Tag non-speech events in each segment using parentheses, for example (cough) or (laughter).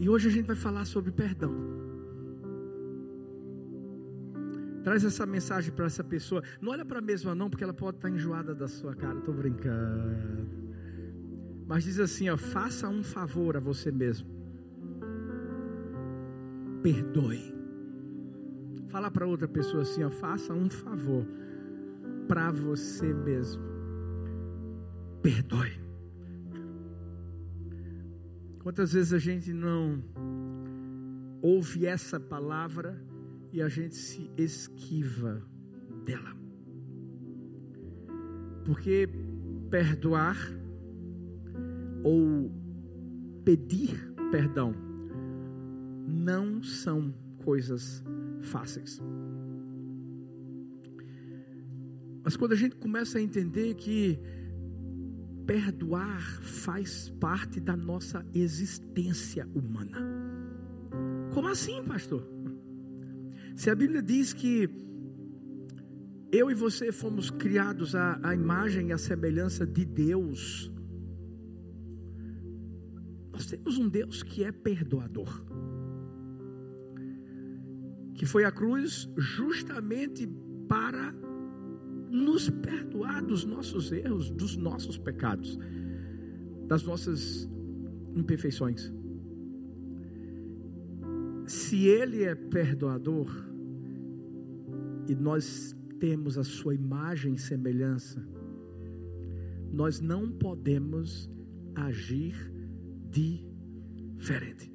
E hoje a gente vai falar sobre perdão. Traz essa mensagem para essa pessoa. Não olha para a mesma não, porque ela pode estar enjoada da sua cara. Estou brincando. Mas diz assim, ó, faça um favor a você mesmo. Perdoe. Fala para outra pessoa assim, ó, faça um favor para você mesmo. Perdoe. Quantas vezes a gente não ouve essa palavra e a gente se esquiva dela. Porque perdoar ou pedir perdão não são coisas fáceis. Mas quando a gente começa a entender que perdoar faz parte da nossa existência humana. Como assim, pastor? Se a Bíblia diz que eu e você fomos criados à, à imagem e à semelhança de Deus, nós temos um Deus que é perdoador, que foi à cruz justamente para nos perdoar dos nossos erros, dos nossos pecados, das nossas imperfeições. Se Ele é perdoador, e nós temos a sua imagem e semelhança, nós não podemos agir diferente.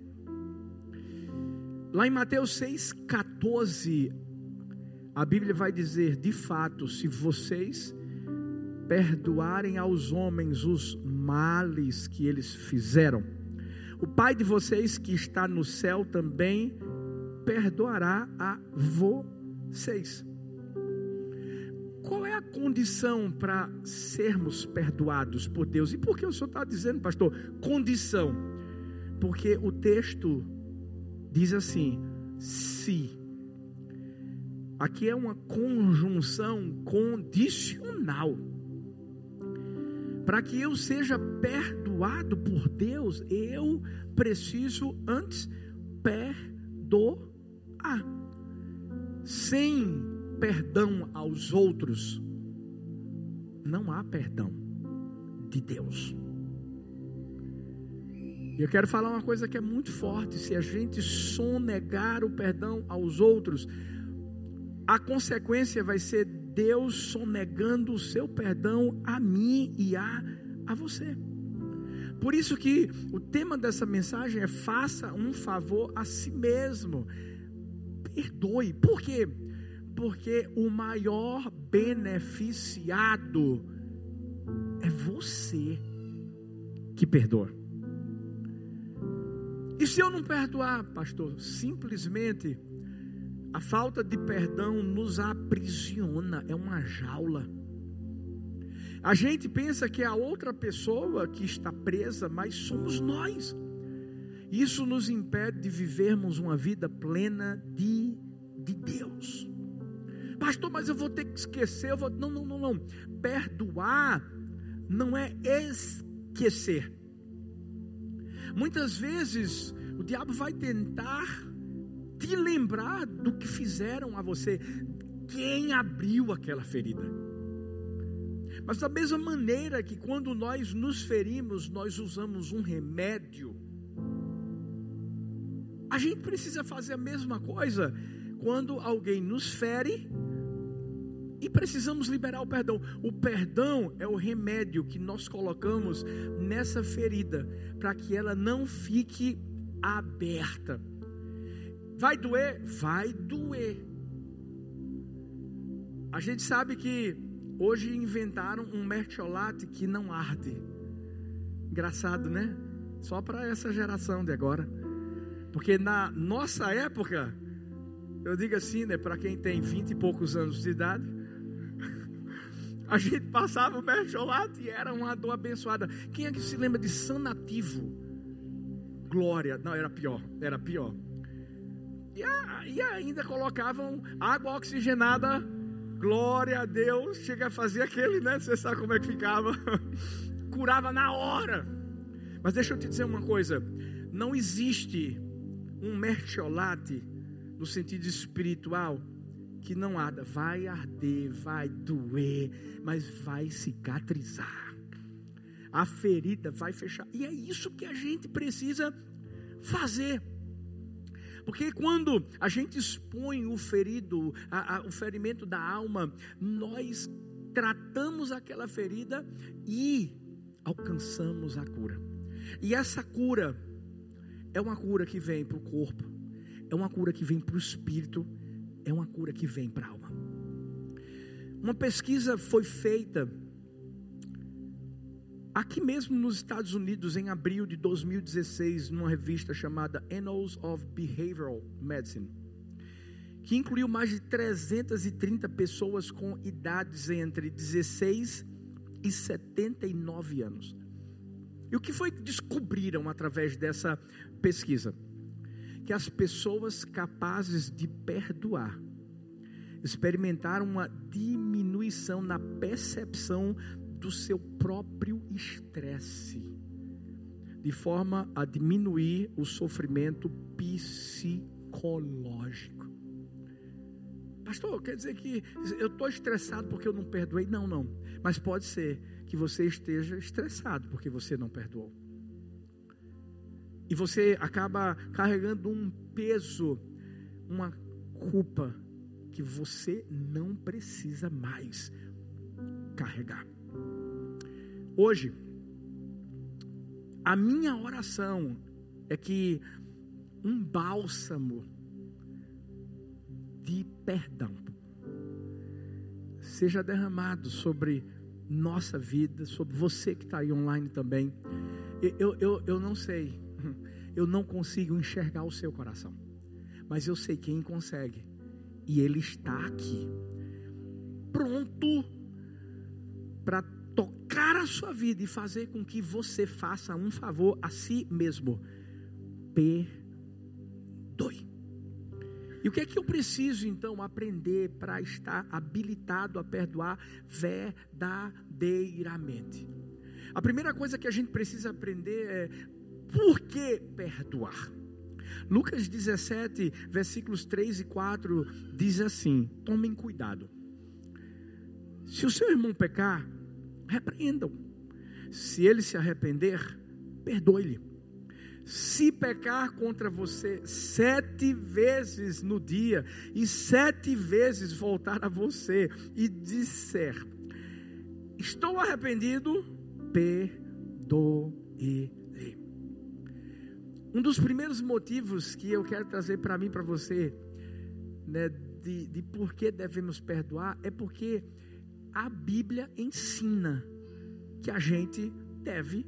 Lá em Mateus 6,14, a Bíblia vai dizer: de fato, se vocês perdoarem aos homens os males que eles fizeram, o Pai de vocês que está no céu também perdoará a vocês 6. Qual é a condição para sermos perdoados por Deus? E por que o senhor está dizendo, pastor, condição? Porque o texto diz assim: se. Aqui é uma conjunção condicional. Para que eu seja perdoado por Deus, eu preciso antes perdoar sem perdão aos outros, não há perdão de Deus. E eu quero falar uma coisa que é muito forte: se a gente sonegar o perdão aos outros, a consequência vai ser Deus sonegando o seu perdão a mim e a, a você. Por isso que o tema dessa mensagem é faça um favor a si mesmo perdoe. Por quê? Porque o maior beneficiado é você que perdoa. E se eu não perdoar, pastor, simplesmente a falta de perdão nos aprisiona, é uma jaula. A gente pensa que é a outra pessoa que está presa, mas somos nós. Isso nos impede de vivermos uma vida plena de, de Deus. Pastor, mas eu vou ter que esquecer. Eu vou... Não, não, não, não. Perdoar não é esquecer. Muitas vezes o diabo vai tentar te lembrar do que fizeram a você, quem abriu aquela ferida. Mas da mesma maneira que quando nós nos ferimos, nós usamos um remédio a gente precisa fazer a mesma coisa quando alguém nos fere e precisamos liberar o perdão. O perdão é o remédio que nós colocamos nessa ferida para que ela não fique aberta. Vai doer? Vai doer. A gente sabe que hoje inventaram um mertiolate que não arde. Engraçado, né? Só para essa geração de agora. Porque na nossa época, eu digo assim, né, para quem tem vinte e poucos anos de idade, (laughs) a gente passava o mercholate e era uma dor abençoada. Quem é que se lembra de sanativo? Glória. Não, era pior, era pior. E, a, e ainda colocavam água oxigenada. Glória a Deus. Chega a fazer aquele, né? Você sabe como é que ficava. (laughs) Curava na hora. Mas deixa eu te dizer uma coisa não existe um mertiolate no sentido espiritual que não arda. Vai arder, vai doer, mas vai cicatrizar. A ferida vai fechar. E é isso que a gente precisa fazer. Porque quando a gente expõe o ferido, a, a, o ferimento da alma, nós tratamos aquela ferida e alcançamos a cura. E essa cura é uma cura que vem para o corpo, é uma cura que vem para o espírito, é uma cura que vem para a alma. Uma pesquisa foi feita aqui mesmo nos Estados Unidos em abril de 2016, numa revista chamada Annals of Behavioral Medicine, que incluiu mais de 330 pessoas com idades entre 16 e 79 anos. E o que foi que descobriram através dessa pesquisa? Que as pessoas capazes de perdoar experimentaram uma diminuição na percepção do seu próprio estresse, de forma a diminuir o sofrimento psicológico. Pastor, quer dizer que eu estou estressado porque eu não perdoei? Não, não. Mas pode ser que você esteja estressado porque você não perdoou. E você acaba carregando um peso, uma culpa que você não precisa mais carregar. Hoje, a minha oração é que um bálsamo de perdão seja derramado sobre nossa vida, sobre você que está aí online também. Eu, eu, eu não sei, (laughs) eu não consigo enxergar o seu coração, mas eu sei quem consegue, e Ele está aqui, pronto para tocar a sua vida e fazer com que você faça um favor a si mesmo. Perdoe. E o que é que eu preciso então aprender para estar habilitado a perdoar verdadeiramente? A primeira coisa que a gente precisa aprender é por que perdoar. Lucas 17, versículos 3 e 4 diz assim: Tomem cuidado. Se o seu irmão pecar, repreendam. Se ele se arrepender, perdoe-lhe. Se pecar contra você sete vezes no dia e sete vezes voltar a você e disser: Estou arrependido, perdoe-lhe. Um dos primeiros motivos que eu quero trazer para mim, para você, né, de, de por que devemos perdoar, é porque a Bíblia ensina que a gente deve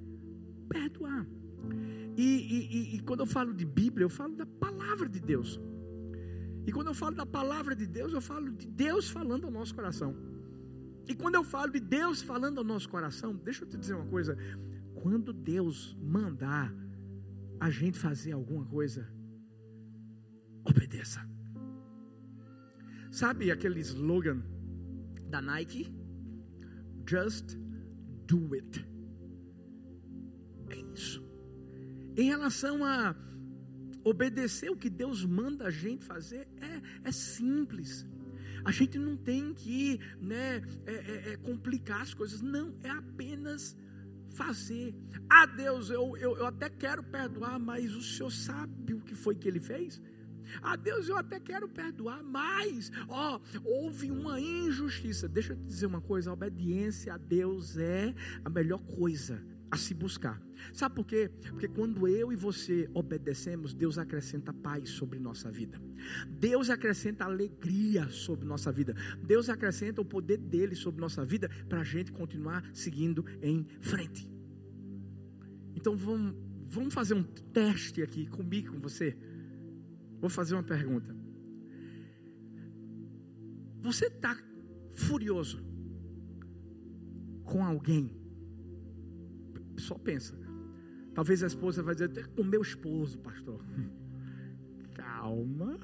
perdoar. E, e, e, quando eu falo de Bíblia, eu falo da palavra de Deus. E quando eu falo da palavra de Deus, eu falo de Deus falando ao nosso coração. E quando eu falo de Deus falando ao nosso coração, deixa eu te dizer uma coisa: quando Deus mandar a gente fazer alguma coisa, obedeça. Sabe aquele slogan da Nike? Just do it. É isso. Em relação a obedecer o que Deus manda a gente fazer, é, é simples. A gente não tem que né, é, é, é complicar as coisas, não, é apenas fazer. Ah, Deus, eu, eu, eu até quero perdoar, mas o Senhor sabe o que foi que ele fez? Ah, Deus, eu até quero perdoar, mas, ó, houve uma injustiça. Deixa eu te dizer uma coisa: a obediência a Deus é a melhor coisa a se buscar. Sabe por quê? Porque quando eu e você obedecemos, Deus acrescenta paz sobre nossa vida. Deus acrescenta alegria sobre nossa vida. Deus acrescenta o poder dele sobre nossa vida para a gente continuar seguindo em frente. Então vamos, vamos fazer um teste aqui comigo, com você. Vou fazer uma pergunta. Você está furioso com alguém? Só pensa. Talvez a esposa vai dizer, com meu esposo, pastor. (laughs) Calma.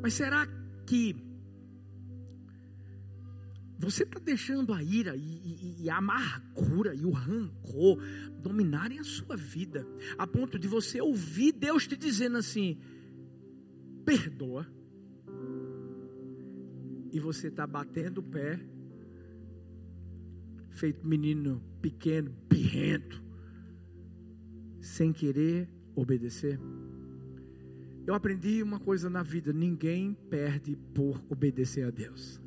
Mas será que você está deixando a ira e, e, e, a amargura e o rancor dominarem a sua vida, a ponto de você ouvir Deus te dizendo assim: perdoa, e você está batendo o pé, feito menino pequeno, birrento, sem querer obedecer. Eu aprendi uma coisa na vida: ninguém perde por obedecer a Deus.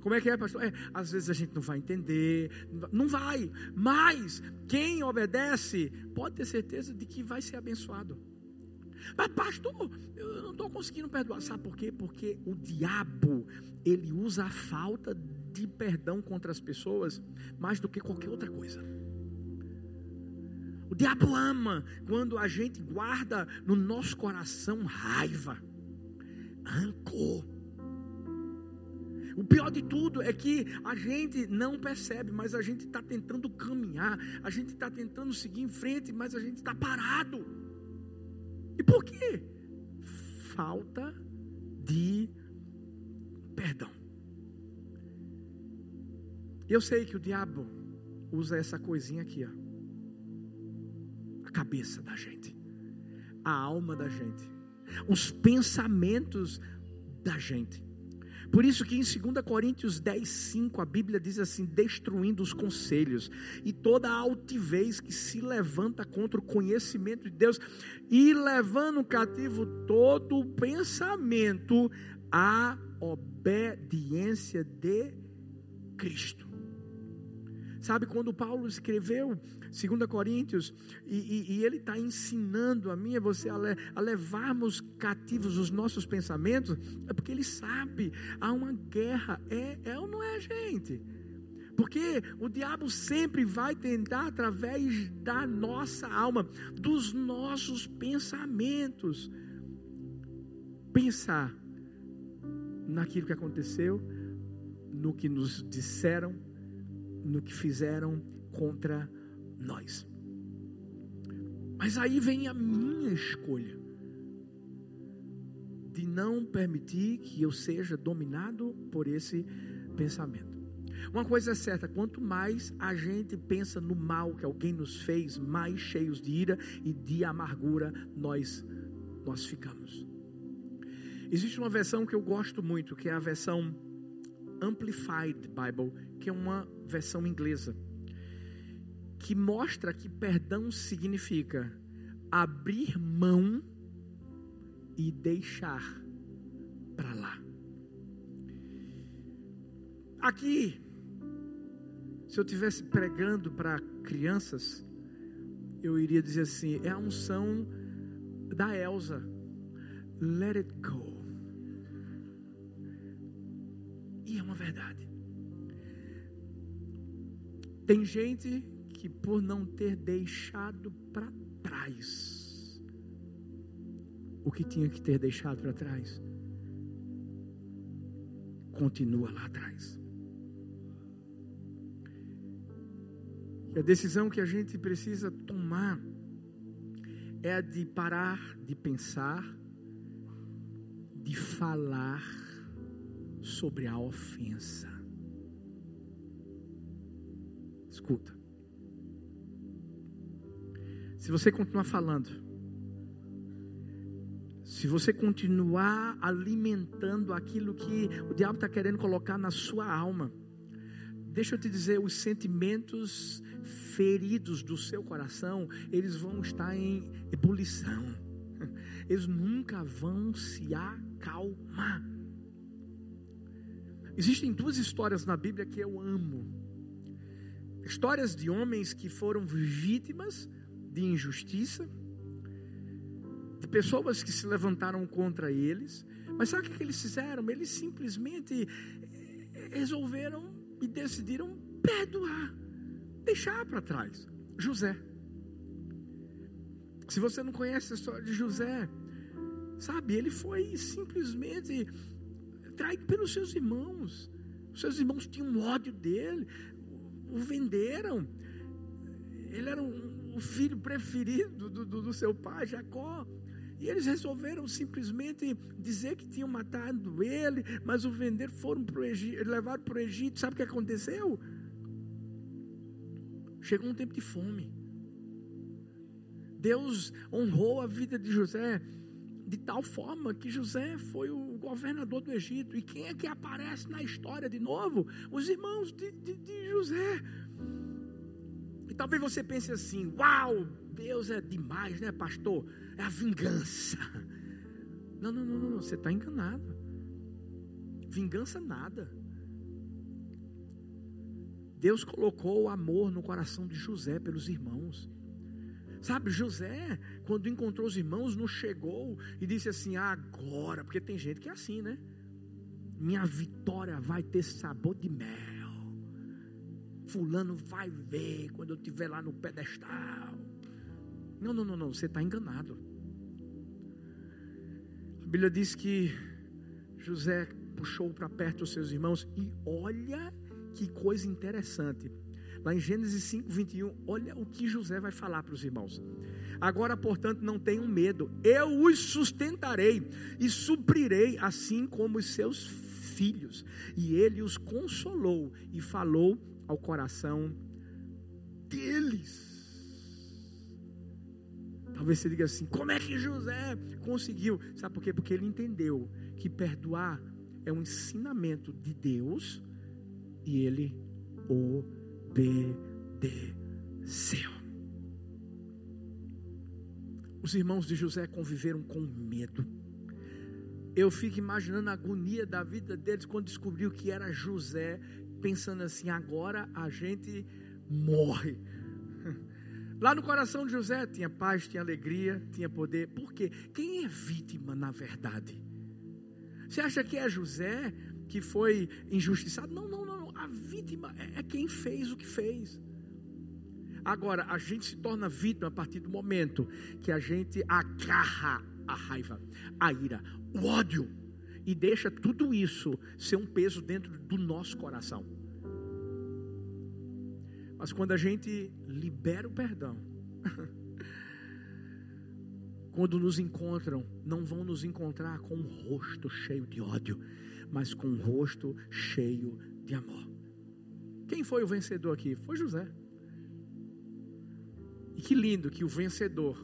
Como é que é, pastor? É, às vezes a gente não vai entender, não vai, mas quem obedece pode ter certeza de que vai ser abençoado. Mas, pastor, eu não estou conseguindo perdoar. Sabe por quê? Porque o diabo, ele usa a falta de perdão contra as pessoas mais do que qualquer outra coisa. O diabo ama quando a gente guarda no nosso coração raiva, rancor. O pior de tudo é que a gente não percebe, mas a gente está tentando caminhar, a gente está tentando seguir em frente, mas a gente está parado. E por quê? Falta de perdão. Eu sei que o diabo usa essa coisinha aqui, ó a cabeça da gente, a alma da gente, os pensamentos da gente. Por isso que em 2 Coríntios 10, 5, a Bíblia diz assim: destruindo os conselhos e toda a altivez que se levanta contra o conhecimento de Deus, e levando cativo todo o pensamento à obediência de Cristo. Sabe, quando Paulo escreveu 2 Coríntios, e, e, e ele está ensinando a mim e você a, le, a, levarmos cativos os nossos pensamentos, é porque ele sabe, há uma guerra, é, é ou não é, gente? Porque o diabo sempre vai tentar, através da nossa alma, dos nossos pensamentos, pensar naquilo que aconteceu, no que nos disseram, no que fizeram contra nós. Mas aí vem a minha escolha de não permitir que eu seja dominado por esse pensamento. Uma coisa é certa, quanto mais a gente pensa no mal que alguém nos fez, mais cheios de ira e de amargura nós nós ficamos. Existe uma versão que eu gosto muito, que é a versão Amplified Bible, que é uma versão inglesa, que mostra que perdão significa abrir mão e deixar para lá. Aqui, se eu tivesse pregando para crianças, eu iria dizer assim: é a unção da Elsa. Let it go. Uma verdade. Tem gente que por não ter deixado para trás o que tinha que ter deixado para trás, continua lá atrás. E a decisão que a gente precisa tomar é a de parar de pensar, de falar sobre a ofensa. Escuta. Se você continuar falando, se você continuar alimentando aquilo que o diabo está querendo colocar na sua alma, deixa eu te dizer, os sentimentos feridos do seu coração, eles vão estar em ebulição, (laughs) eles nunca vão se acalmar. Existem duas histórias na Bíblia que eu amo histórias de homens que foram vítimas de injustiça, de pessoas que se levantaram contra eles. Mas sabe o que eles fizeram? Eles simplesmente eh, resolveram e decidiram perdoar, deixar para trás. José. Se você não conhece a história de José, sabe, ele foi simplesmente traído pelos seus irmãos. Os seus irmãos tinham ódio dele, o venderam. Ele era um, o filho preferido do, do, do seu pai, Jacó. E eles resolveram simplesmente dizer que tinham matado ele, mas o vender foram para o Egito, levaram para o Egito. Sabe o que aconteceu? Chegou um tempo de fome. Deus honrou a vida de José de tal forma que José foi o governador do Egito. E quem é que aparece na história de novo? Os irmãos de, de, de José. E talvez você pense assim: Uau, Deus é demais, né, pastor? É a vingança. (laughs) Não, não, não, não, você está enganado. Vingança nada. Deus colocou o amor no coração de José pelos irmãos. Sabe, José, quando encontrou os irmãos, não chegou e disse assim: agora, porque tem gente que é assim, né? Minha vitória vai ter sabor de mel. Fulano vai ver quando eu estiver lá no pedestal. Não, não, não, não, você está enganado. A Bíblia diz que José puxou para perto os seus irmãos e olha que coisa interessante. Lá em Gênesis 5, 21, olha o que José vai falar para os irmãos. Agora, portanto, não tenham medo, eu os sustentarei e suprirei, assim como os seus filhos. E ele os consolou e falou ao coração deles. Talvez você diga assim: como é que José conseguiu? Sabe por quê? Porque ele entendeu que perdoar é um ensinamento de Deus e ele obedeceu. Os irmãos de José conviveram com medo. Eu fico imaginando a agonia da vida deles quando descobriu que era José, pensando assim: agora a gente morre (laughs) Lá no coração de José tinha paz, tinha alegria, tinha poder. Por quê? Quem é vítima na verdade? Você acha que é José que foi injustiçado? Não, não, não. A vítima é, é quem fez o que fez. Agora, a gente se torna vítima a partir do momento que a gente agarra a raiva, a ira, o ódio e deixa tudo isso ser um peso dentro do nosso coração. Mas quando a gente libera o perdão, (laughs) quando nos encontram, não vão nos encontrar com um rosto cheio de ódio, mas com um rosto cheio de amor. Quem foi o vencedor aqui? Foi José. E que lindo que o vencedor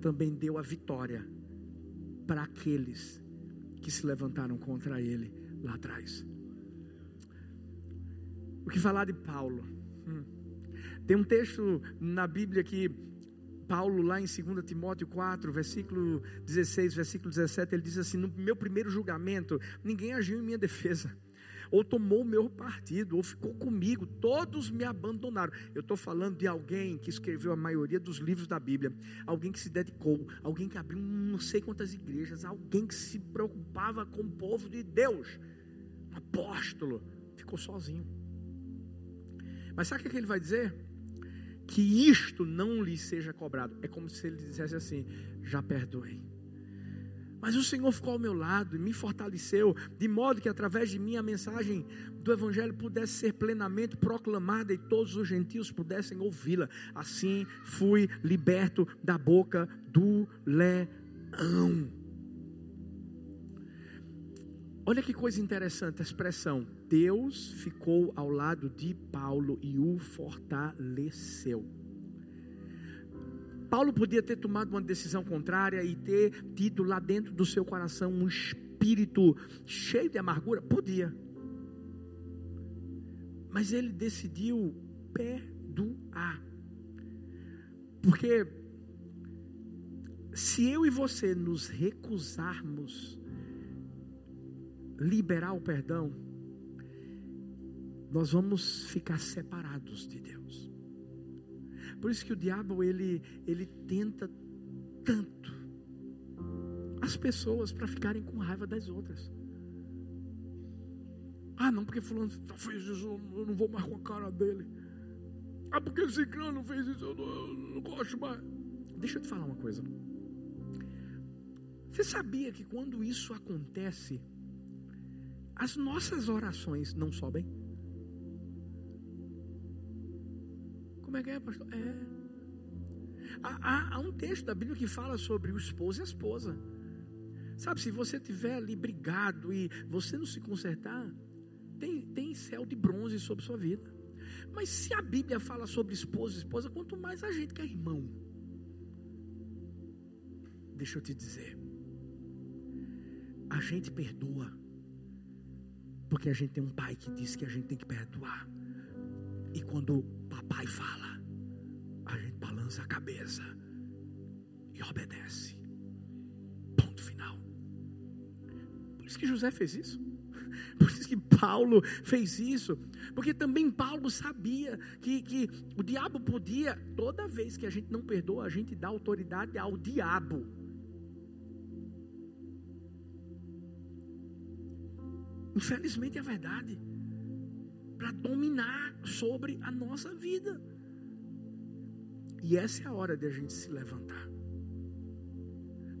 também deu a vitória para aqueles que se levantaram contra ele lá atrás. O que falar de Paulo? Hum. Tem um texto na Bíblia que Paulo, lá em 2 Timóteo 4, versículo 16, versículo 17, ele diz assim: No meu primeiro julgamento, ninguém agiu em minha defesa, ou tomou o meu partido, ou ficou comigo, todos me abandonaram. Eu estou falando de alguém que escreveu a maioria dos livros da Bíblia, alguém que se dedicou, alguém que abriu não sei quantas igrejas, alguém que se preocupava com o povo de Deus, um apóstolo, ficou sozinho. Mas sabe o que ele vai dizer? Que isto não lhe seja cobrado. É como se ele dissesse assim: já perdoei. Mas o Senhor ficou ao meu lado e me fortaleceu, de modo que através de mim a mensagem do Evangelho pudesse ser plenamente proclamada e todos os gentios pudessem ouvi-la. Assim fui liberto da boca do leão. Olha que coisa interessante a expressão. Deus ficou ao lado de Paulo e o fortaleceu. Paulo podia ter tomado uma decisão contrária e ter tido lá dentro do seu coração um espírito cheio de amargura? Podia. Mas ele decidiu perdoar. Porque se eu e você nos recusarmos liberar o perdão, nós vamos ficar separados de Deus. Por isso que o diabo ele ele tenta tanto as pessoas para ficarem com raiva das outras. Ah, não, porque fulano fez isso, eu não vou mais com a cara dele. Ah, porque não fez isso, eu não, eu não gosto mais. Deixa eu te falar uma coisa. Você sabia que quando isso acontece, as nossas orações não sobem? Como é que é, pastor? É. Há, há, um texto da Bíblia que fala sobre o esposo e a esposa. Sabe, se você tiver ali brigado e você não se consertar, tem, tem céu de bronze sobre sua vida. Mas se a Bíblia fala sobre esposo e esposa, quanto mais a gente que é irmão. Deixa eu te dizer. A gente perdoa. Porque a gente tem um pai que diz que a gente tem que perdoar. E quando o papai fala, a gente balança a cabeça e obedece. Ponto final. Por isso que José fez isso. (laughs) Por isso que Paulo fez isso. Porque também Paulo sabia que, que o diabo podia, toda vez que a gente não perdoa, a gente dá autoridade ao diabo. Infelizmente é verdade. Para dominar sobre a nossa vida. E essa é a hora de a gente se levantar.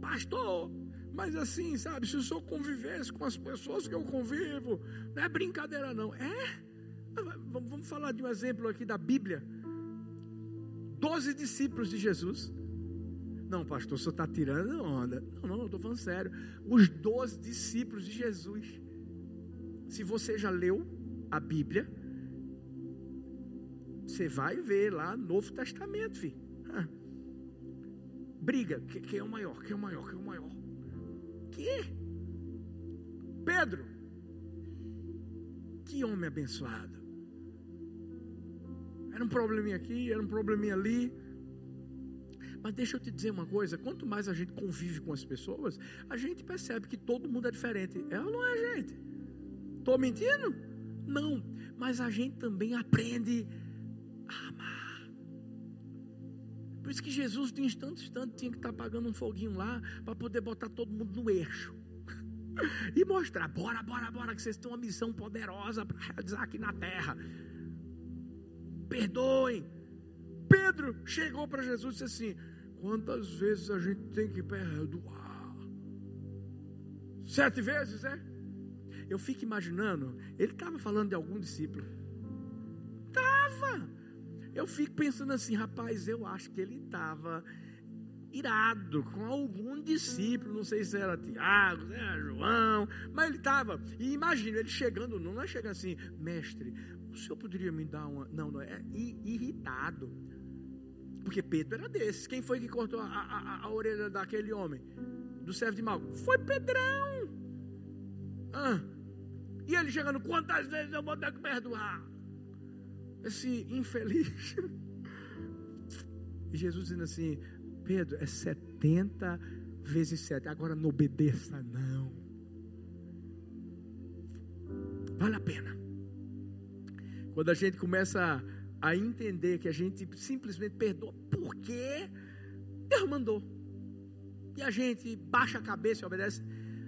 Pastor, mas assim, sabe, se o senhor convivesse com as pessoas que eu convivo, não é brincadeira não. É? Vamos falar de um exemplo aqui da Bíblia. Doze discípulos de Jesus. Não, pastor, o senhor está tirando onda. Não, não, eu estou falando sério. Os doze discípulos de Jesus. Se você já leu a Bíblia, você vai ver lá no Novo Testamento, filho. Briga, quem é o maior? Quem é o maior? Quem é o maior? Que? Pedro. Que homem abençoado. Era um probleminha aqui, era um probleminha ali. Mas deixa eu te dizer uma coisa: quanto mais a gente convive com as pessoas, a gente percebe que todo mundo é diferente. É ou não é, gente? Estou mentindo? Não. Mas a gente também aprende amar. Por isso que Jesus, de instante em instante, tinha que estar tá pagando um foguinho lá para poder botar todo mundo no eixo. (laughs) E mostrar, bora, bora, bora, que vocês têm uma missão poderosa para realizar aqui na terra. Perdoem. Pedro chegou para Jesus e disse assim: Quantas vezes a gente tem que perdoar? Sete vezes, é? Eu fico imaginando, ele estava falando de algum discípulo. Estava. Eu fico pensando assim, rapaz, eu acho que ele estava irado com algum discípulo, não sei se era Tiago, se era João, mas ele estava. E imagina ele chegando, não é chegando assim, mestre, o senhor poderia me dar uma. Não, não, é irritado. Porque Pedro era desses. Quem foi que cortou a, a, a orelha daquele homem? Do servo de mal? Foi Pedrão. Ah. E ele chegando, quantas vezes eu vou ter que perdoar? Esse infeliz. E Jesus dizendo assim: Pedro, é 70 vezes 7. Agora não obedeça, não. Vale a pena. Quando a gente começa a, entender que a gente simplesmente perdoa porque Deus mandou. E a gente baixa a cabeça e obedece,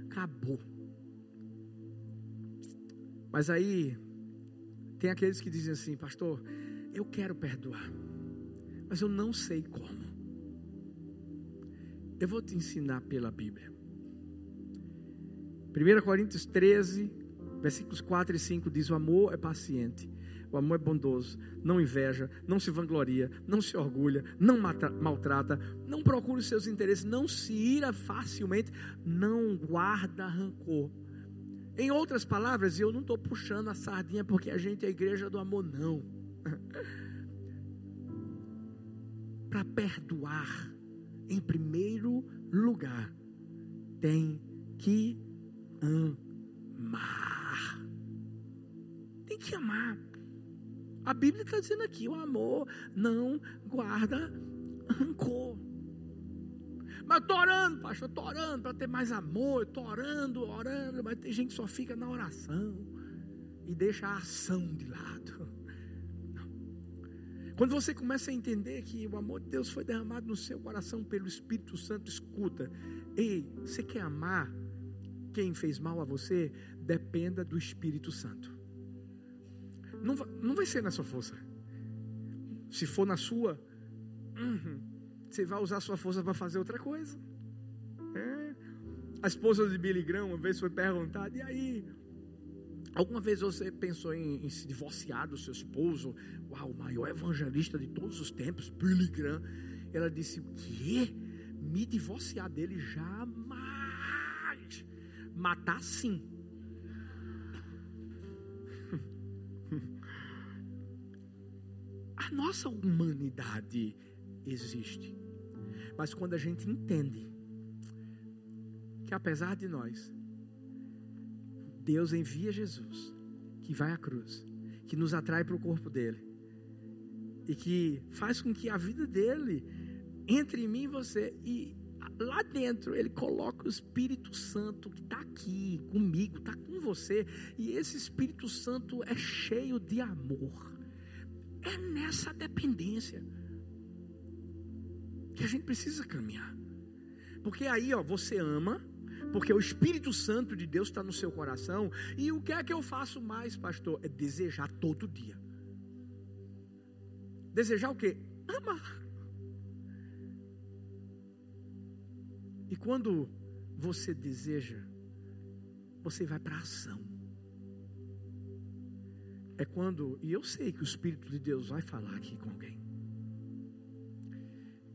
acabou. Mas aí, tem aqueles que dizem assim, pastor, eu quero perdoar, mas eu não sei como. Eu vou te ensinar pela Bíblia. 1 Coríntios 13, versículos 4 e 5 diz: O amor é paciente, o amor é bondoso, não inveja, não se vangloria, não se orgulha, não maltrata, não procura os seus interesses, não se ira facilmente, não guarda rancor. Em outras palavras, eu não estou puxando a sardinha porque a gente é a igreja do amor, não. (laughs) Para perdoar, em primeiro lugar, tem que amar. Tem que amar. A Bíblia está dizendo aqui: o amor não guarda rancor. Mas estou orando, pastor, estou orando para ter mais amor, estou orando, orando, mas tem gente que só fica na oração e deixa a ação de lado. Quando você começa a entender que o amor de Deus foi derramado no seu coração pelo Espírito Santo, escuta, ei, você quer amar quem fez mal a você? Dependa do Espírito Santo. Não não vai ser na sua força. Se for na sua, uhum, você vai usar sua força para fazer outra coisa. É. A esposa de Billy Graham uma vez foi perguntada: e aí? Alguma vez você pensou em, em, se divorciar do seu esposo? Uau, o maior evangelista de todos os tempos, Billy Graham. Ela disse: quê? Me divorciar dele jamais. Matar sim. (laughs) A nossa humanidade existe. Mas quando a gente entende que apesar de nós, Deus envia Jesus, que vai à cruz, que nos atrai para o corpo dele, e que faz com que a vida dele entre em mim e você, e lá dentro ele coloca o Espírito Santo que está aqui comigo, está com você, e esse Espírito Santo é cheio de amor. É nessa dependência que a gente precisa caminhar. Porque aí, ó, você ama, porque o Espírito Santo de Deus está no seu coração. E o que é que eu faço mais, pastor? É desejar todo dia. Desejar o quê? Amar. E quando você deseja, você vai para ação. É quando, e eu sei que o Espírito de Deus vai falar aqui com alguém.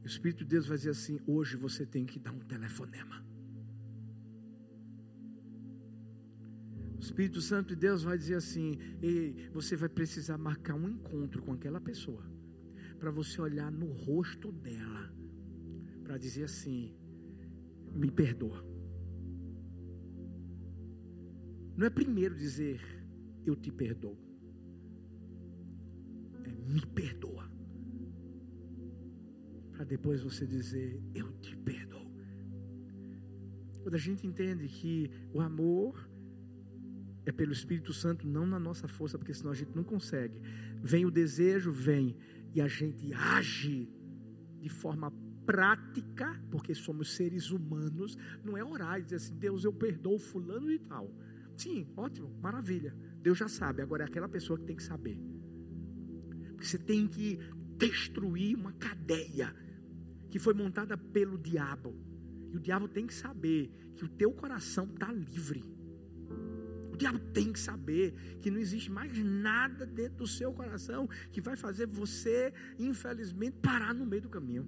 O Espírito de Deus vai dizer assim: hoje você tem que dar um telefonema. Espírito Santo de Deus vai dizer assim: Ei, você vai precisar marcar um encontro com aquela pessoa, para você olhar no rosto dela, para dizer assim: Me perdoa. Não é primeiro dizer eu te perdoo, é me perdoa, para depois você dizer eu te perdoo. Quando a gente entende que o amor é pelo Espírito Santo, não na nossa força, porque senão a gente não consegue. Vem o desejo, vem, e a gente age de forma prática, porque somos seres humanos. Não é orar e dizer assim: Deus, eu perdoo fulano e tal. Sim, ótimo, maravilha. Deus já sabe, agora é aquela pessoa que tem que saber. Porque você tem que destruir uma cadeia que foi montada pelo diabo. E o diabo tem que saber que o teu coração está livre o diabo tem que saber que não existe mais nada dentro do seu coração que vai fazer você, infelizmente, parar no meio do caminho.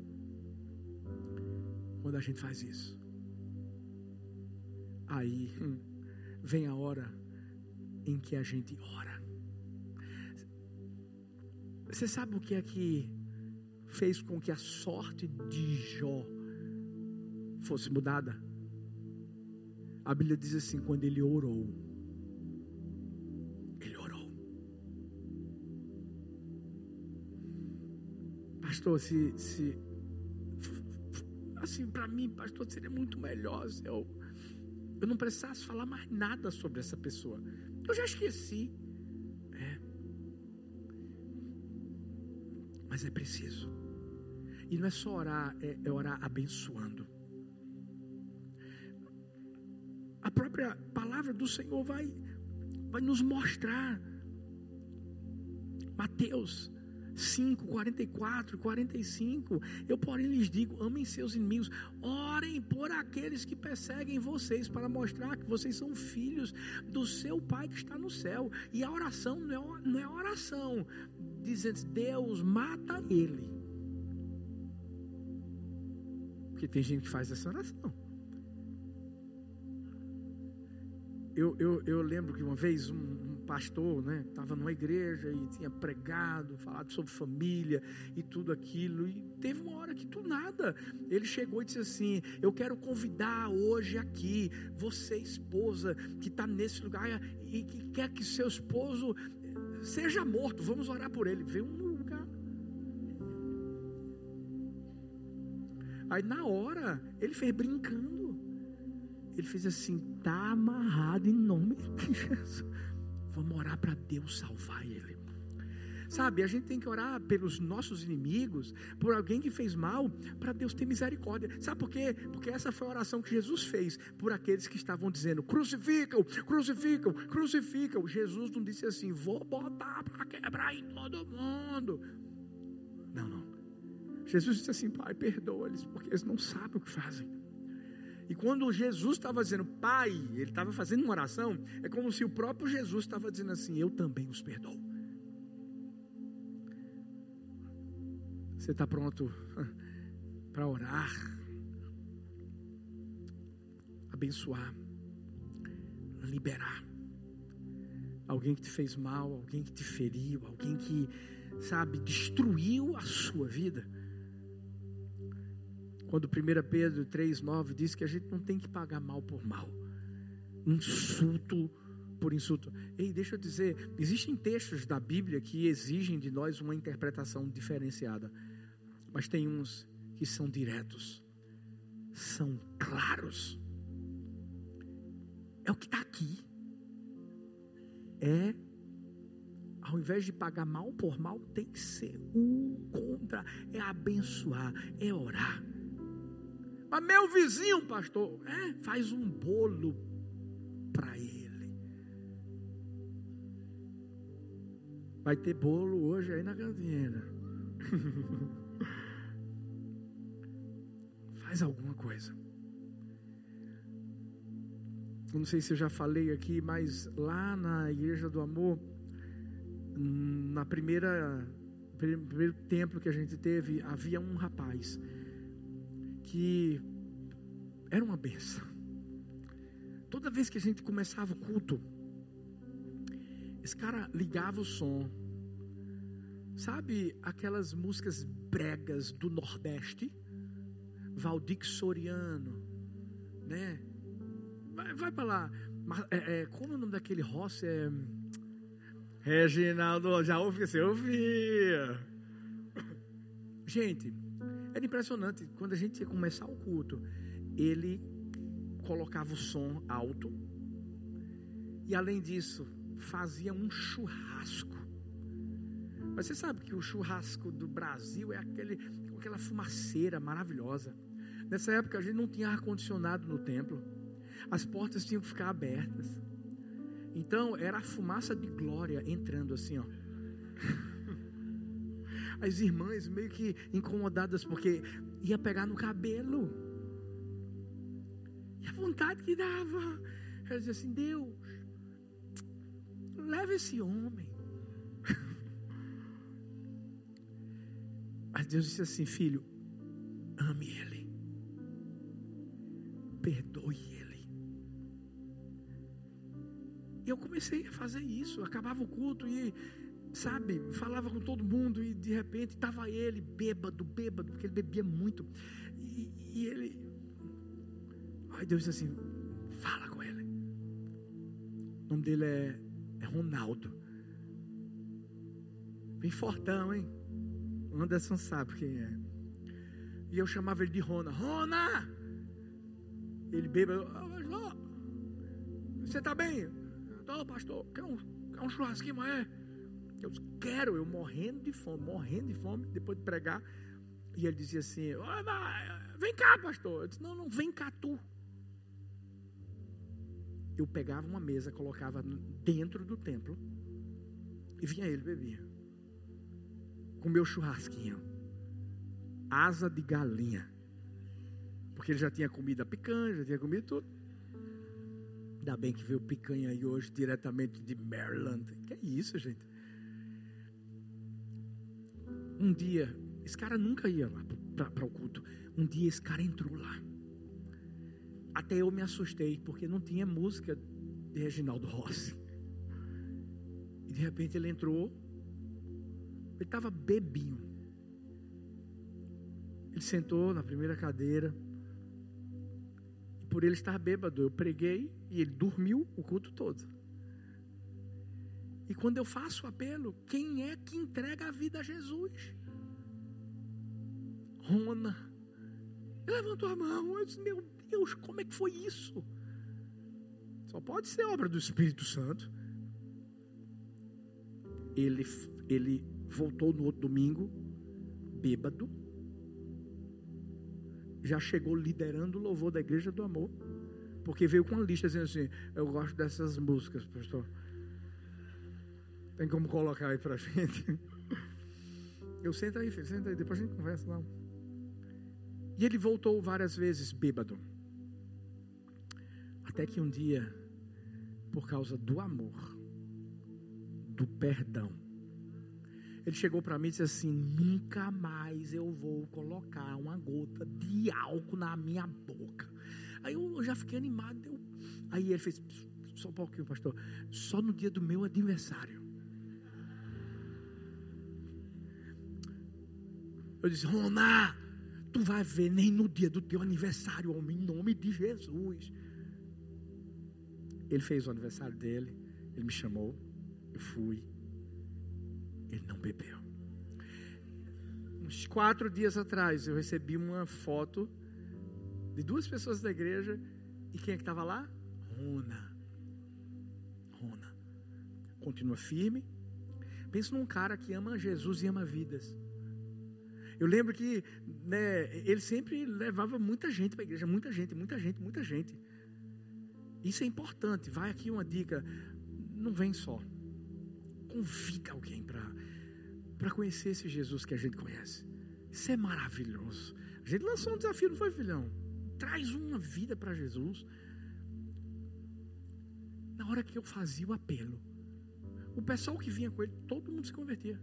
Quando a gente faz isso, aí (laughs) vem a hora em que a gente ora. Você sabe o que é que fez com que a sorte de Jó fosse mudada? A Bíblia diz assim: quando ele orou, pastor, se, se assim, para mim, pastor, seria muito melhor se eu, eu não precisasse falar mais nada sobre essa pessoa. Eu já esqueci. É. Mas é preciso. E não é só orar, é, é orar abençoando. A própria palavra do Senhor vai, vai nos mostrar. Mateus 5, 44, 45. Eu, porém, lhes digo: amem seus inimigos, orem por aqueles que perseguem vocês, para mostrar que vocês são filhos do seu Pai que está no céu. E a oração não é, não é oração dizendo: Deus mata ele. Porque tem gente que faz essa oração. Eu, eu, eu lembro que uma vez um, pastor, né, estava numa igreja e tinha pregado, falado sobre família e tudo aquilo. E teve uma hora que do nada ele chegou e disse assim: Eu quero convidar hoje aqui você, esposa, que está nesse lugar e que quer que seu esposo seja morto. Vamos orar por ele. Veio um Aí na hora ele fez brincando. Ele fez assim: está amarrado em nome de Jesus. Vamos orar para Deus salvar ele. Sabe, a gente tem que orar pelos nossos inimigos, por alguém que fez mal, para Deus ter misericórdia. Sabe por quê? Porque essa foi a oração que Jesus fez por aqueles que estavam dizendo: crucificam, crucificam, crucificam. Jesus não disse assim: vou botar para quebrar em todo mundo. Não, não. Jesus disse assim: Pai, perdoa-lhes, porque eles não sabem o que fazem. E quando Jesus estava dizendo Pai, ele estava fazendo uma oração, é como se o próprio Jesus estava dizendo assim: Eu também os perdoo. Você está pronto (laughs) para orar, abençoar, liberar. Alguém que te fez mal, alguém que te feriu, alguém que, sabe, destruiu a sua vida. Quando 1 Pedro 3,9 diz que a gente não tem que pagar mal por mal, insulto por insulto. Ei, deixa eu dizer, existem textos da Bíblia que exigem de nós uma interpretação diferenciada, mas tem uns que são diretos, são claros. É o que está aqui. É, ao invés de pagar mal por mal, tem que ser o contra, é abençoar, é orar. Mas meu vizinho, pastor, é, faz um bolo para ele. Vai ter bolo hoje aí na cantina. (laughs) Faz alguma coisa. Eu não sei se eu já falei aqui, mas lá na Igreja do Amor, na primeira primeiro templo que a gente teve, havia um rapaz que era uma benção. Toda vez que a gente começava o culto, esse cara ligava o som. Sabe aquelas músicas bregas do Nordeste? Valdir Soriano, né? Vai, vai para lá. É, é, como é o nome daquele Rossi? É... Reginaldo, já ouvi, você ouvia. Gente, era impressionante. Quando a gente ia começar o culto, ele colocava o som alto. E além disso, fazia um churrasco. Mas você sabe que o churrasco do Brasil é aquele aquela fumaceira maravilhosa. Nessa época a gente não tinha ar condicionado no templo. As portas tinham que ficar abertas. Então era a fumaça de glória entrando assim, ó. As irmãs meio que incomodadas porque ia pegar no cabelo. E a vontade que dava. Ela dizia assim: Deus, leva esse homem. Mas Deus disse assim: Filho, ame ele, perdoe ele. E eu comecei a fazer isso. Acabava o culto e, sabe, falava com todo mundo e de repente estava ele bêbado, bêbado, porque ele bebia muito. E, e ele, aí Deus disse assim: Fala com ele. O nome dele é é Ronaldo. Bem fortão, hein? Anderson sabe quem é. E eu chamava ele de Rona. Rona! Ele beba. Oh, você está bem? Estou, pastor. Quer um, quer um churrasquinho, é? Eu quero. Eu morrendo de fome, morrendo de fome, depois de pregar. E ele dizia assim: Vem cá, pastor. Eu disse: Não, não, vem cá tu eu pegava uma mesa, colocava dentro do templo e vinha ele bebia. Com meu churrasquinho. Asa de galinha. Porque ele já tinha comido a picanha, já tinha comido tudo. Ainda bem que veio picanha aí hoje diretamente de Maryland. Que é isso, gente? Um dia, esse cara nunca ia lá para o culto. Um dia esse cara entrou lá. Até eu me assustei, porque não tinha música de Reginaldo Rossi. E de repente ele entrou, ele estava bebinho. Ele sentou na primeira cadeira. E por ele estar bêbado, eu preguei e ele dormiu o culto todo. E quando eu faço o apelo, quem é que entrega a vida a Jesus? Rona. Ele levantou a mão, eu disse, meu Deus, como é que foi isso? Só pode ser obra do Espírito Santo. Ele, ele voltou no outro domingo, bêbado. Já chegou liderando o louvor da igreja do amor. Porque veio com uma lista dizendo assim: Eu gosto dessas músicas, pastor. Tem como colocar aí pra gente? Eu sento aí, filho, senta aí, depois a gente conversa lá. E ele voltou várias vezes bêbado. Até que um dia, por causa do amor, do perdão, Ele chegou para mim e disse assim: Nunca mais eu vou colocar uma gota de álcool na minha boca. Aí eu já fiquei animado. Eu... Aí ele fez: Só um pouquinho, pastor. Só no dia do meu aniversário. Eu disse: Rona, tu vai ver nem no dia do teu aniversário, homem, em nome de Jesus. Ele fez o aniversário dele, ele me chamou, eu fui. Ele não bebeu. Uns quatro dias atrás eu recebi uma foto de duas pessoas da igreja e quem é que estava lá? Rona. Rona. Continua firme. Pensa num cara que ama Jesus e ama vidas. Eu lembro que né, ele sempre levava muita gente para a igreja, muita gente, muita gente, muita gente. Isso é importante. Vai aqui uma dica: não vem só. Convida alguém para conhecer esse Jesus que a gente conhece. Isso é maravilhoso. A gente lançou um desafio, não foi, filhão? Traz uma vida para Jesus. Na hora que eu fazia o apelo, o pessoal que vinha com ele, todo mundo se convertia.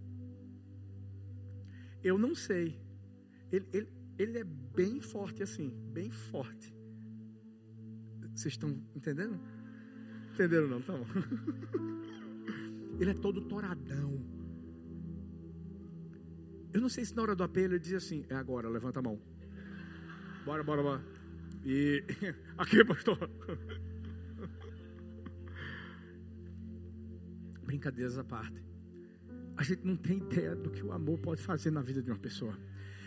Eu não sei. Ele, ele, ele é bem forte assim, bem forte. Vocês estão entendendo? Entenderam não? Tá bom. (laughs) Ele é todo toradão. Eu não sei se na hora do apelo ele diz assim: é agora, levanta a mão. Bora, bora, bora. E (laughs) aqui, pastor. (laughs) Brincadeiras à parte. A gente não tem ideia do que o amor pode fazer na vida de uma pessoa.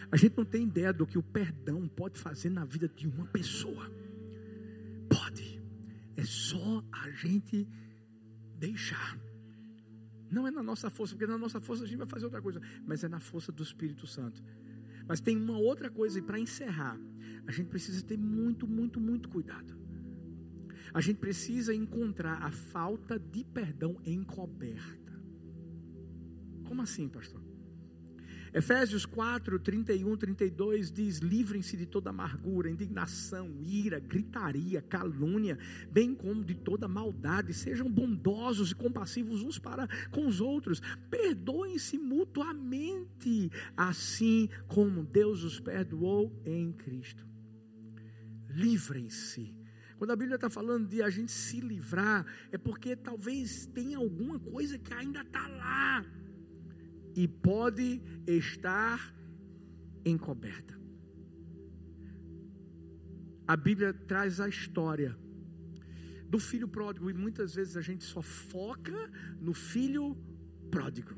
A gente não tem ideia do que o perdão pode fazer na vida de uma pessoa. Pode. É só a gente deixar. Não é na nossa força, porque na nossa força a gente vai fazer outra coisa, mas é na força do Espírito Santo. Mas tem uma outra coisa, e para encerrar, a gente precisa ter muito, muito, muito cuidado. A gente precisa encontrar a falta de perdão encoberta. Como assim, pastor? Efésios 4, 31, 32 diz: livrem-se de toda amargura, indignação, ira, gritaria, calúnia, bem como de toda maldade. Sejam bondosos e compassivos uns para com os outros. Perdoem-se mutuamente, assim como Deus os perdoou em Cristo. Livrem-se. Quando a Bíblia está falando de a gente se livrar, é porque talvez tenha alguma coisa que ainda está lá e pode estar encoberta. A Bíblia traz a história do filho pródigo e muitas vezes a gente só foca no filho pródigo.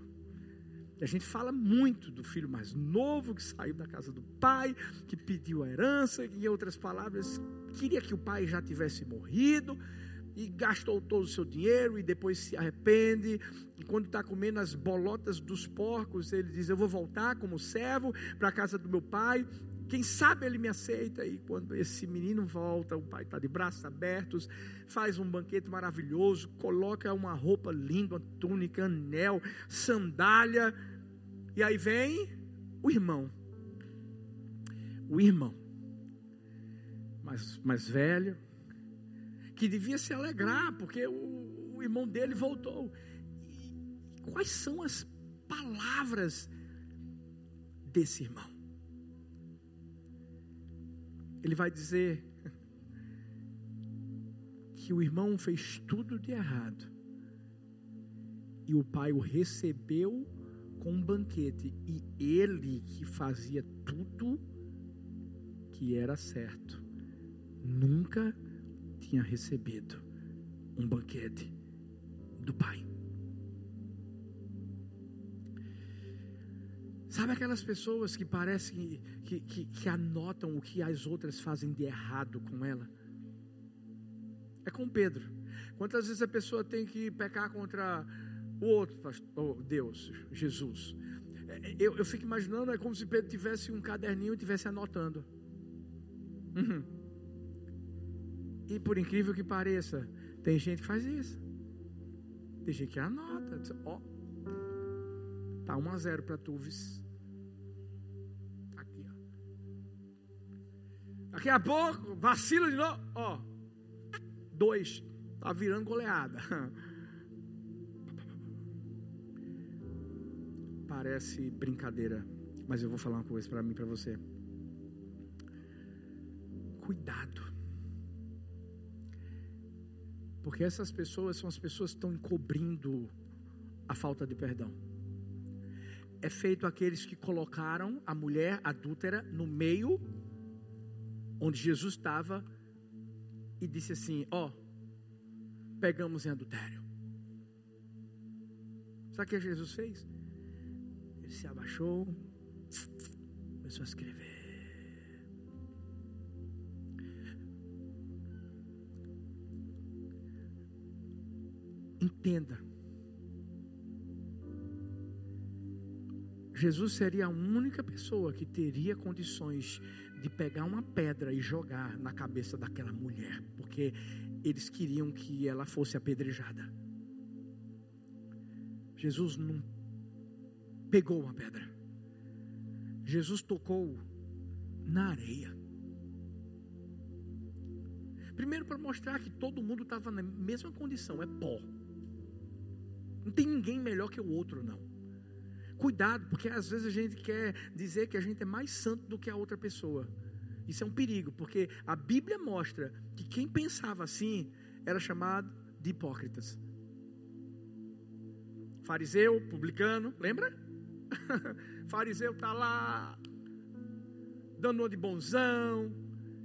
A gente fala muito do filho mais novo que saiu da casa do pai, que pediu a herança, em outras palavras, queria que o pai já tivesse morrido e gastou todo o seu dinheiro e depois se arrepende. E quando está comendo as bolotas dos porcos, ele diz: Eu vou voltar como servo para a casa do meu pai. Quem sabe ele me aceita. E quando esse menino volta, o pai está de braços abertos, faz um banquete maravilhoso, coloca uma roupa linda, uma túnica, anel, sandália. E aí vem o irmão. O irmão. Mais, mais velho, que devia se alegrar, porque o, o irmão dele voltou. E quais são as palavras desse irmão? Ele vai dizer que o irmão fez tudo de errado e o pai o recebeu com um banquete e ele que fazia tudo que era certo nunca tinha recebido um banquete do Pai. Sabe aquelas pessoas que parecem que, que, que, anotam o que as outras fazem de errado com ela? É com Pedro. Quantas vezes a pessoa tem que pecar contra o outro, oh, Deus, Jesus? É, eu, eu fico imaginando, é como se Pedro tivesse um caderninho e estivesse anotando. Uhum. E por incrível que pareça, tem gente que faz isso. Tem gente que anota. Ó, tá 1 a 0 para Tuves. Aqui, ó. Daqui a pouco, vacila de novo. Ó, dois. Tá virando goleada. (laughs) Parece brincadeira, mas eu vou falar uma coisa para mim, para você. Cuidado. Porque essas pessoas são as pessoas que estão encobrindo a falta de perdão. É feito aqueles que colocaram a mulher adúltera no meio onde Jesus estava e disse assim: Ó, oh, pegamos em adultério. Sabe o que Jesus fez? Ele se abaixou, começou a escrever. Entenda. Jesus seria a única pessoa que teria condições de pegar uma pedra e jogar na cabeça daquela mulher, porque eles queriam que ela fosse apedrejada. Jesus não pegou uma pedra. Jesus tocou na areia. Primeiro para mostrar que todo mundo estava na mesma condição, é pó. Não tem ninguém melhor que o outro, não. Cuidado, porque às vezes a gente quer dizer que a gente é mais santo do que a outra pessoa. Isso é um perigo, porque a Bíblia mostra que quem pensava assim era chamado de hipócritas. Fariseu, publicano, lembra? (laughs) Fariseu está lá, dando uma de bonzão,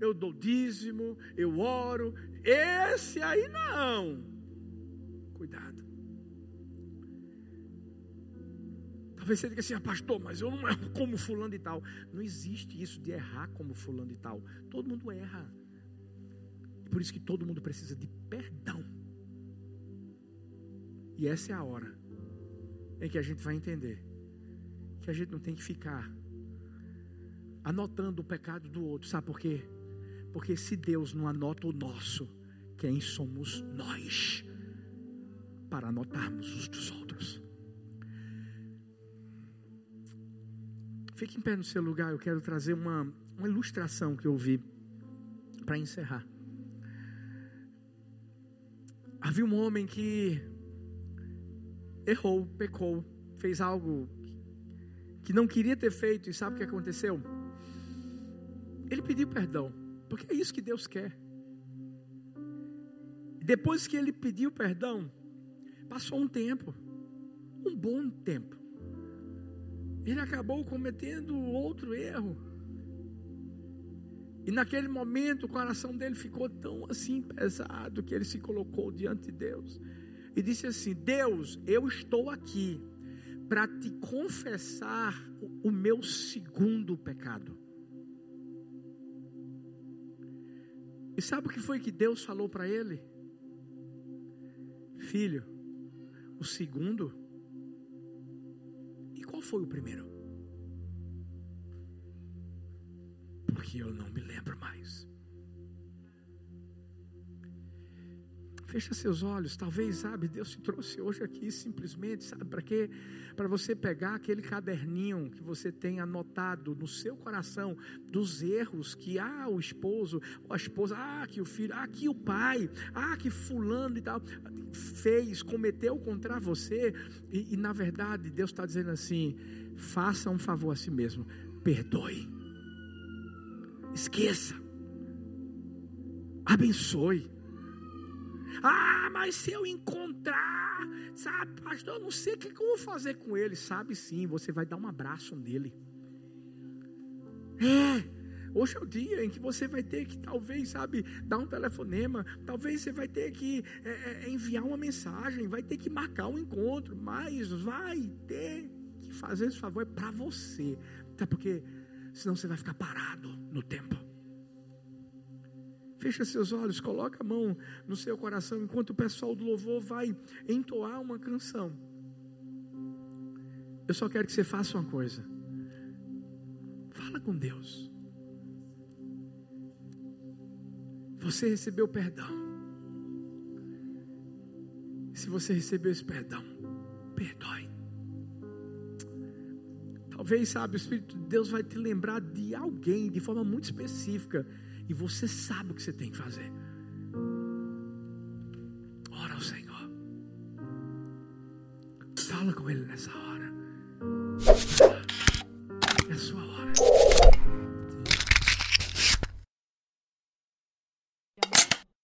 eu dou dízimo, eu oro. Esse aí não. Cuidado. Talvez você diga assim, ah, pastor, mas eu não erro como fulano e tal. Não existe isso de errar como fulano e tal. Todo mundo erra. Por isso que todo mundo precisa de perdão. E essa é a hora em que a gente vai entender que a gente não tem que ficar anotando o pecado do outro. Sabe por quê? Porque se Deus não anota o nosso, quem somos nós para anotarmos os dos outros? Fique em pé no seu lugar, eu quero trazer uma, uma ilustração que eu vi para encerrar. Havia um homem que errou, pecou, fez algo que não queria ter feito, e sabe o que aconteceu? Ele pediu perdão, porque é isso que Deus quer. Depois que ele pediu perdão, passou um tempo, um bom tempo ele acabou cometendo outro erro. E naquele momento o coração dele ficou tão assim pesado que ele se colocou diante de Deus e disse assim: Deus, eu estou aqui para te confessar o meu segundo pecado. E sabe o que foi que Deus falou para ele? Filho, o segundo foi o primeiro? Porque eu não me lembro mais. Fecha seus olhos, talvez, sabe, Deus te trouxe hoje aqui simplesmente, sabe, para quê? Para você pegar aquele caderninho que você tem anotado no seu coração dos erros que, ah, o esposo, a esposa, ah, que o filho, ah, que o pai, ah, que fulano e tal, fez, cometeu contra você, e, e na verdade Deus está dizendo assim: faça um favor a si mesmo, perdoe, esqueça, abençoe. Ah, mas se eu encontrar, sabe, pastor, eu não sei o que, eu vou fazer com ele. Sabe sim, você vai dar um abraço nele. É, hoje é o dia em que você vai ter que, talvez, sabe, dar um telefonema, talvez você vai ter que é, é, enviar uma mensagem, vai ter que marcar um encontro, mas vai ter que fazer esse favor para você, até porque senão você vai ficar parado no tempo. Fecha seus olhos, coloca a mão no seu coração enquanto o pessoal do louvor vai entoar uma canção. Eu só quero que você faça uma coisa. Fala com Deus. Você recebeu perdão. Se você recebeu esse perdão, perdoe. Talvez, sabe, o Espírito de Deus vai te lembrar de alguém de forma muito específica e você sabe o que você tem que fazer. Ora ao Senhor. Fala com Ele nessa hora. É a sua hora.